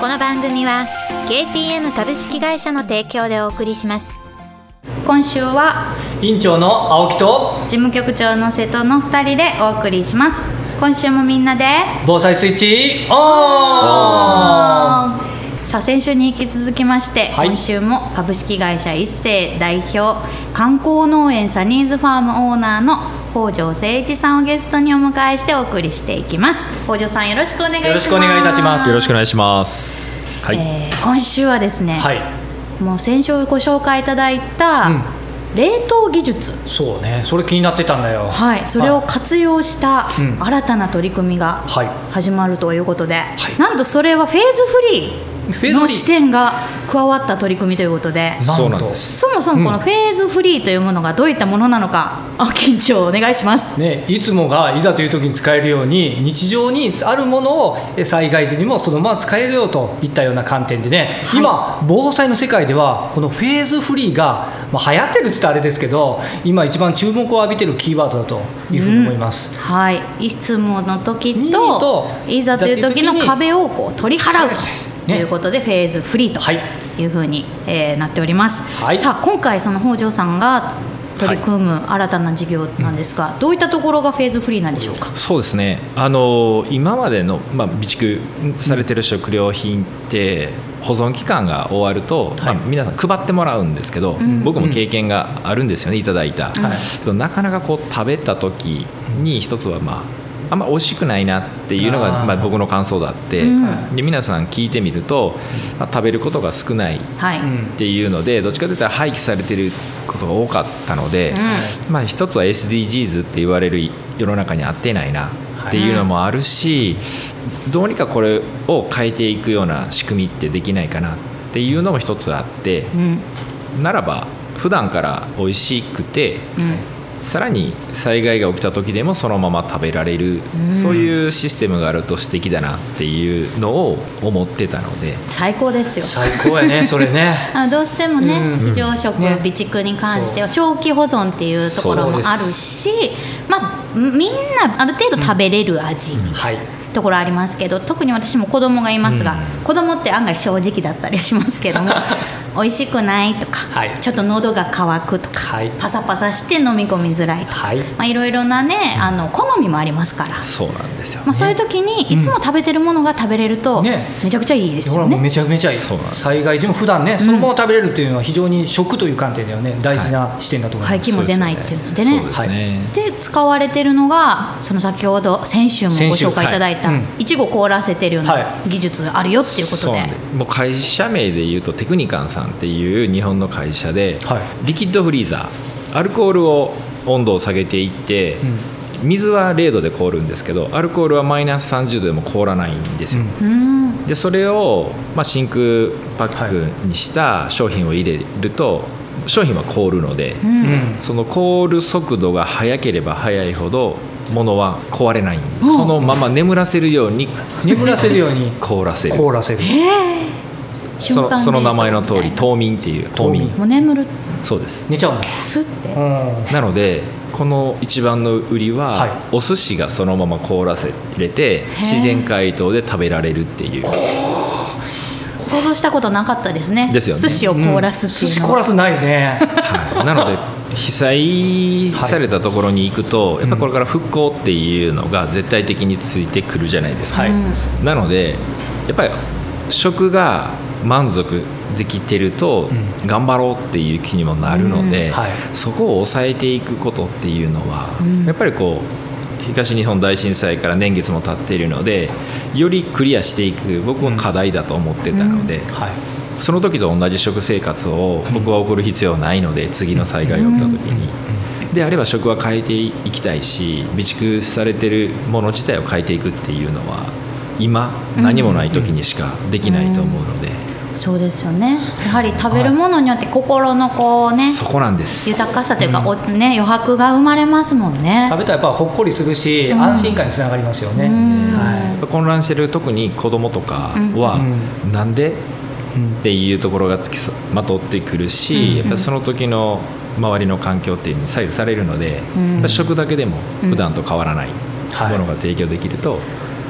この番組は KTM 株式会社の提供でお送りします。今週は委員長の青木と事務局長の瀬戸の2人でお送りします。今週もみんなで防災スイッチオンさあ先週に引き続きまして、はい。今週も株式会社一世代表観光農園サニーズファームオーナーの北条誠一さんをゲストにお迎えしてお送りしていきます。北条さんよろしくお願いします。よろしくお願いいたします。よろしくお願いします。はい。えー今週はですね、はい。もう先週ご紹介いただいたうん。冷凍技術、そうね。それ気になってたんだよ。はい、それを活用したうん。新たな取り組みがはい。始まるということで、い。なんとそれはフェーズフリーの視点が加わった取り組みということで。そうなんそもそもこのフェーズフリーというものがどういったものなのか、あ緊張お願いします。ね、いつもがいざという時に使えるように日常にあるものをえ災害時にもそのまま使えるよといったような観点でね、今防災の世界ではこのフェーズフリーが、まあ、流行ってるって言ったらあれですけど今一番注目を浴びてるキーワードだというふうに思います。はい、いつもの時にとといざという時の壁をこう取り払うとねいうことで、フェーズフリーとはい。いうふうに、えーなっております、はい。さあ今回その北条さんが取り組む新たな事業なんですが、どういったところがフェーズフリーなんでしょうか？そうですね。あの今までのまあ備蓄されてる食料品って保存期間が終わると、はい。まあ皆さん配ってもらうんですけど、ん。僕も経験があるんですよね。いただいた。はい。そのなかなかこう食べた時に一つはまあ。あんま美味しくないなっていうのがまあ僕の感想だって、うん。で皆さん聞いてみると、まあ、食べることが少ないっていうのでどっちかというと廃棄されてることが多かったので、まあ、一つは SDGs って言われる世の中に合ってないなっていうのもあるし、どうにかこれを変えていくような仕組みってできないかなっていうのも一つあってうん。ならば普段から美味しくてうんさらに災害が起きた時でもそのまま食べられる、うん。そういうシステムがあると素敵だなっていうのを思ってたので。最高ですよ。最高やね それね。あのどうしてもね、うん。非常食、ね。備蓄に関しては長期保存っていうところもあるしまあみんなある程度食べれる味、はいところありますけど特に私も子供がいますが、うん。子供って案外正直だったりしますけども 美味しくないとか、はい。ちょっと喉が渇くとか、はい。パサパサして飲み込みづらいとか、はい。まあ、いろいろなねあの好みもありますから、そうなんですよ、まあ、そういう時にいつも食べてるものが食べれると、ね。めちゃくちゃいいですよね。めちゃめちゃいい。そうなんです。災害時も普段ねそのまま食べれるっていうのは非常に食という観点ではね大事な視点だと思います、廃棄も出ないっていうのでね。そうですね、で使われてるのがその先ほど先週もご紹介いただいた、はいうん。いちご凍らせてるようはない。技術があるよっていうことで、そうなんもう会社名で言うとテクニカンさんっていう日本の会社で、はい。リキッドフリーザー。アルコールを温度を下げていって、水は0度で凍るんですけどアルコールはマイナス30度でも凍らないんですよ、うん。でそれを、まあ、真空パックにした商品を入れると、商品は凍るので、うん。うん。その凍る速度が速ければ速いほど物は壊れないんです、う。んそのまま眠らせるように眠らせるように。凍らせる。凍らせる。そのその名前の通り冬眠っていう冬眠。もう眠る。そうです。寝ちゃうのすって、うん。なのでこの一番の売りは、はい。お寿司がそのまま凍らせれて自然解凍で食べられるっていう。想像したことなかったですね。ですよね。寿司を凍らすって寿いうのは、司凍らすないね。はい。なので被災されたところに行くと、やっぱりこれから復興っていうのが絶対的についてくるじゃないですか、はいうん。なのでやっぱり食が満足できてるとう頑張ろうっていう気にもなるので、うん。はい。そこを抑えていくことっていうのは、うん。やっぱりこう東日本大震災から年月も経っているのでよりクリアしていく僕は課題だと思ってたので、はいその時と同じ食生活を僕は送る必要はないので次の災害が起きた時に。であれば食は変えていきたいし備蓄されてるもの自体を変えていくっていうのは今何もない時にしかできないと思うので、そうですよね。やはり食べるものによって心のこうねそこなんです。豊かさというか、おね余白が生まれますもんね。食べたらやっぱほっこりするし、うん。安心感につながりますよね、うん。は混乱してる特に子供とかは、うなん。でいうんっていうところがつきまとってくるし、うん。やっぱりその時の周りの環境っていうのに左右されるので、うん。食だけでもうん。普段と変わらないはい。ものが提供できると、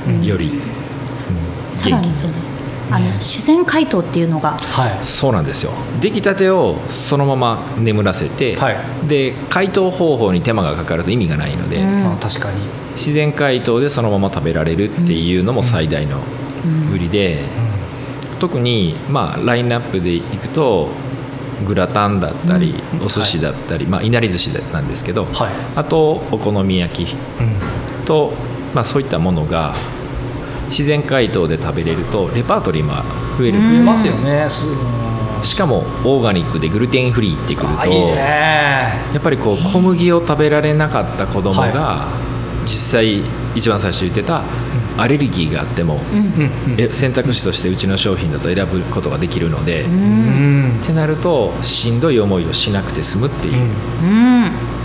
うん。より、うん元気さらにそのあの自然解凍っていうのがはい。そうなんですよ。出来たてをそのまま眠らせて、はい。で解凍方法に手間がかかると意味がないので、うん。まあ、確かに、自然解凍でそのまま食べられるっていうのも最大の売りで、特に、まあ、ラインナップでいくとグラタンだったり、うん。お寿司だったり、まあ、いなり寿司なんですけど、はい。あとお好み焼きうん。と、まあ、そういったものが自然解凍で食べれるとレパートリーも増える、う。ん増えますよねすしかもオーガニックでグルテンフリーってくるとやっぱりこう小麦を食べられなかった子供が実際一番最初言ってたアレルギーがあっても選択肢としてうちの商品だと選ぶことができるので、ってなるとしんどい思いをしなくて済むっていう、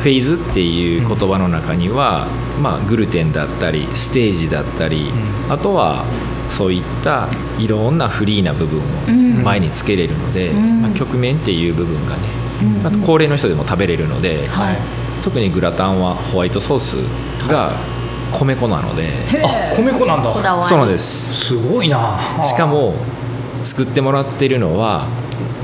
フェイズっていう言葉の中には、まあ、グルテンだったりステージだったり、あとはそういったいろんなフリーな部分うん。を前につけれるので、うん。まあ、曲面っていう部分がね、うん。あと高齢の人でも食べれるので、はい。特にグラタンはホワイトソースが米粉なので、あ米粉なんだ。こだわり。そうなんです。すごいな。しかも作ってもらってるのは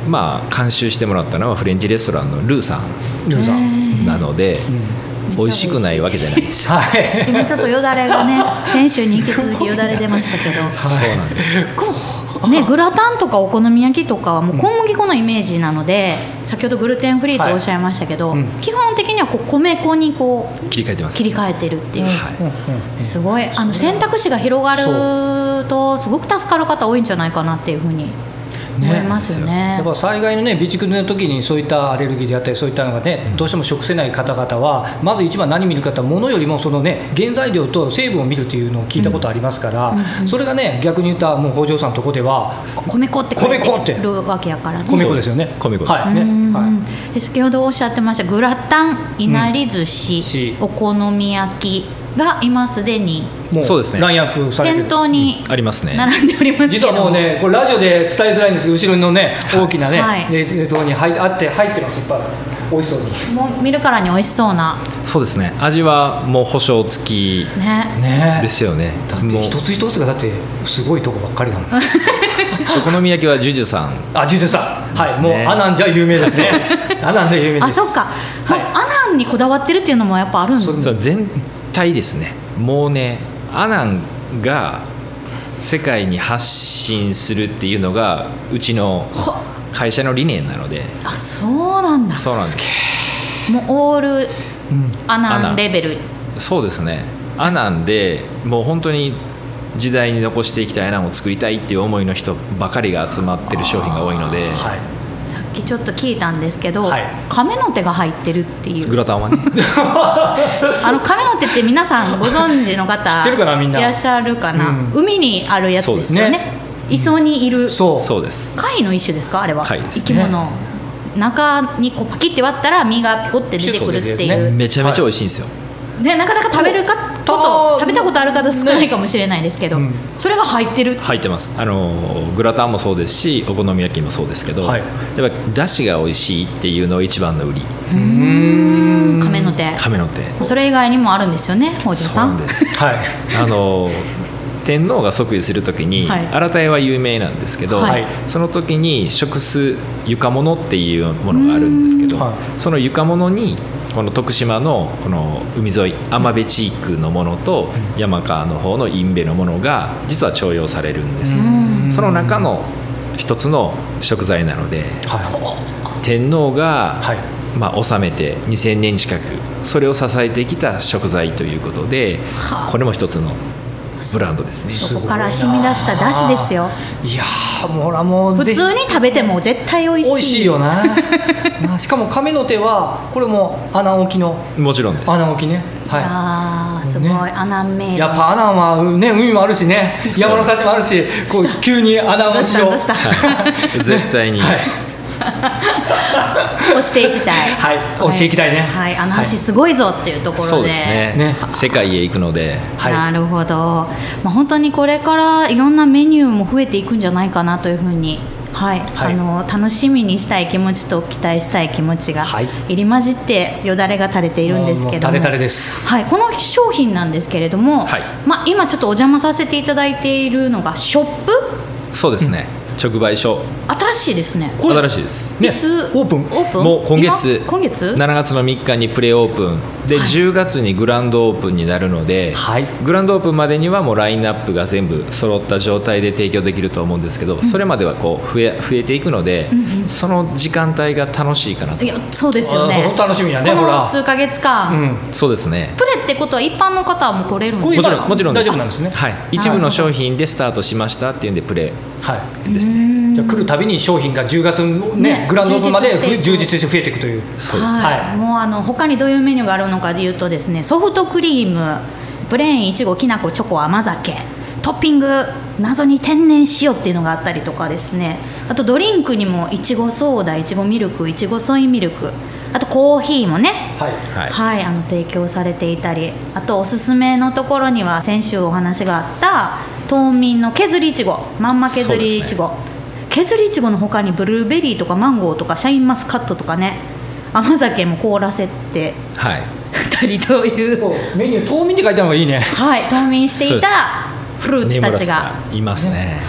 まあ監修してもらったのはフレンチレストランのルーさルーさん、んなので、うん。美味しくないわけじゃない。で すはい。今ちょっとよだれがね先週に引き続きよだれ出ましたけど。そうなんですねグラタンとかお好み焼きとかはもう小麦粉のイメージなので、先ほどグルテンフリーとおっしゃいましたけど、はいうん。基本的にはこう米粉にこう切り替えてます。切り替えてるっていう、はい。うんうんすごい。あの選択肢が広がるとすごく助かる方多いんじゃないかなっていうふうに思いますよね。やっぱ災害のね備蓄の時にそういったアレルギーであったりそういったのがねどうしても食せない方々はまず一番何見るかというと物よりもそのね原材料と成分を見るというのを聞いたことありますから、それがね逆に言ったらもう北条さんのとこでは米粉って書い米粉ってるわけやからね。米粉ですよね。米粉です。はい。ねうんはい。で先ほどおっしゃってましたグラタンいなり寿司、しお好み焼きが今すでにもそうですね。ラインアップされてる。店頭にありますね。並んでおりますけど。実はもうねこれラジオで伝えづらいんですけど後ろのね大きなね、はい。映像に入ってあって入ってますいっぱい美味しそうに。もう見るからに美味しそうな。そうですね。味はもう保証付きね。ねですよね。だってもう。一つ一つがだってすごいとこばっかりだもん。お好み焼きはジュジュさん。あ、ジュジュさん、はい、ですね。もうアナンじゃ有名ですね。アナンで有名です。あそっか、はい。もうアナンにこだわってるっていうのもやっぱあるんですそう全体ですね。もうねアナンが世界に発信するっていうのがうちのは会社の理念なので。あそうなんだ。そうなんです。もうオールうん、アナンンレベル。そうですね。アナンでもう本当に時代に残していきたいアナンを作りたいっていう思いの人ばかりが集まってる商品が多いので、はい。ちょっと聞いたんですけど、はい。亀の手が入ってるっていう。グラタンはね。あの亀の手って皆さんご存知の方知ってるかなみんな。いらっしゃるかな、うん。海にあるやつですよね。ね。磯にいる。そう。そうです。貝の一種ですか？あれは。貝ですね。生き物、中にこうパキって割ったら身がピコって出てくるっていう。めちゃめちゃ美味しいんですよ、ね、なかなか食べるかとこと食べたことある方少ないかもしれないですけど、うん。それが入ってる。入ってます。あのグラタンもそうですしお好み焼きもそうですけど、はい。やっぱだしが美味しいっていうのが一番の売り。うーん。亀の手。亀の手。それ以外にもあるんですよね北条そうさなんんです。はい。あの天皇が即位する時に、はい。新田屋は有名なんですけど、はい。その時に食す床物っていうものがあるんですけど、その床物にこの徳島のこの海沿い天部地区のものと山川の方の印部のものが実は重用されるんです、うんその中の一つの食材なのではい。天皇が、はい。まあ、治めて2000年近くそれを支えてきた食材ということではあこれも一つのブランドですね。そこから染み出した出汁ですよ。いやー、もうほらもう普通に食べても絶対美味しい。美味しいよな。なしかも亀の手はこれも穴置きの。もちろんです。穴置きね。はあー素すごい、アナンメイドやっぱアナンはね海もあるしね。山の幸もあるしこう急にアナンどうをしようした？どうした？絶対に、はい 押していきたい。はい押していきたいね。はい、あのはい。橋すごいぞっていうところで,、そうですね。ね世界へ行くので。はい。なるほど、まあ、本当にこれからいろんなメニューも増えていくんじゃないかなというふうに、はい。はい。あの楽しみにしたい気持ちと期待したい気持ちがはい。入り混じってよだれが垂れているんですけども。はい、この商品なんですけれども、はい。まあ、今ちょっとお邪魔させていただいているのがショップ？そうですね、直売所。新しいですね。これ新しいです。ね。いつ？オープン。オープン？もう今月。今？月？7月の3日にプレオープンで、はい。10月にグランドオープンになるので、はい。グランドオープンまでにはもうラインナップが全部揃った状態で提供できると思うんですけど、それまではこう増え増えていくので、その時間帯が楽しいかなと。いやそうですよあね楽しみやねこの数ヶ月間、うんそうですね。プレってことは一般の方はもう取れるんですか？もちろんもちろん大丈夫なんですね。はい、一部の商品でスタートしましたっていうんでプレはい。ですね。じゃあ来るたびに商品が10月のねねグランドオープンまで充実していくふ充実して増えていくという。そうです、はい。はい。もうあの他にどういうメニューがあるのかでいうとですねソフトクリームプレーンいちごきなこチョコ甘酒トッピング謎に天然塩っていうのがあったりとかですね。あとドリンクにもいちごソーダいちごミルクいちごソイミルクあとコーヒーもね。はい。はい。はい、あの提供されていたりあとおすすめのところには先週お話があった冬眠の削りいちごまんま削りいちご、削りいちごの他にブルーベリーとかマンゴーとかシャインマスカットとかね甘酒も凍らせてはいたりという、メニュー冬眠って書いてあるのがいいね。はい、冬眠していたフルーツたちが。いますね。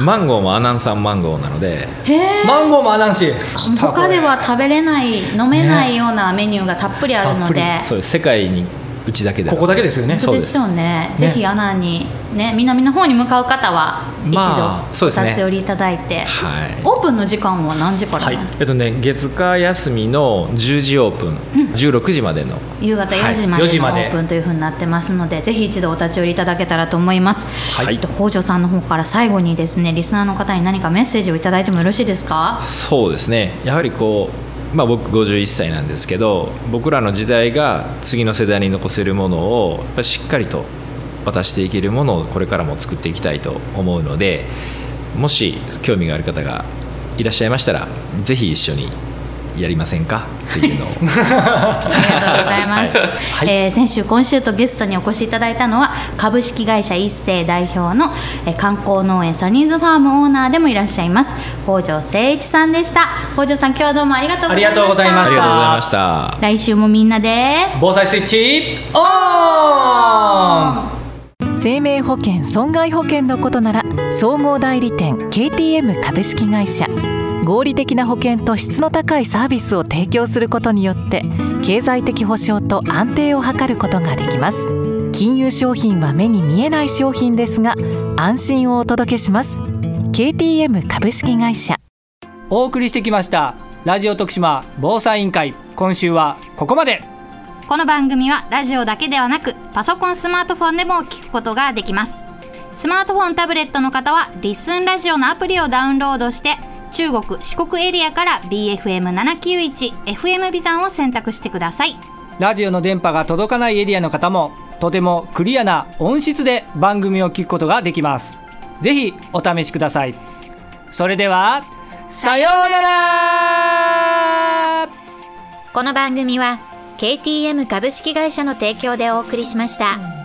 マンゴーもアナン産マンゴーなので。へえマンゴーもあなんし他では食べれない飲めないようなメニューがたっぷりあるので、たっそう世界にうちだけでここだけですよね。そうですよね。ぜひアナにね南の方に向かう方はまあそうですね。お立ち寄りいただいて、はい。オープンの時間は何時から、はい。えっとね月火休みの10時オープン、16時までの。夕方4時まはい4でのオ時まで。ープンというふうになってますので、ぜひ一度お立ち寄りいただけたらと思います。はい。えっと北条さんの方から最後にですねリスナーの方に何かメッセージをいただいてもよろしいですか？そうですね。やはりこう、まあ、僕51歳なんですけど僕らの時代が次の世代に残せるものをしっかりと渡していけるものをこれからも作っていきたいと思うのでもし興味がある方がいらっしゃいましたらぜひ一緒にやりませんか？っていうのを。ありがとうございます、はい。えー先週今週とゲストにお越しいただいたのは株式会社一世代表の、えー観光農園サニーズファームオーナーでもいらっしゃいます北条誠一さんでした。北条さん今日はどうもありがとうございました。ありがとうございましありがとうございました。来週もみんなで防災スイッチオン生命保険損害保険のことなら総合代理店 KTM 株式会社合理的な保険と質の高いサービスを提供することによって経済的保障と安定を図ることができます。金融商品は目に見えない商品ですが安心をお届けします。KTM 株式会社。お送りしてきましたラジオ徳島防災委員会。今週はここまで。この番組はラジオだけではなくパソコンスマートフォンでも聞くことができます。スマートフォンタブレットの方はリッスンラジオのアプリをダウンロードして中国四国エリアから BFM791FM ビザンを選択してください。ラジオの電波が届かないエリアの方もとてもクリアな音質で番組を聞くことができます。ぜひお試しください。それではさようなら。この番組は KTM 株式会社の提供でお送りしました。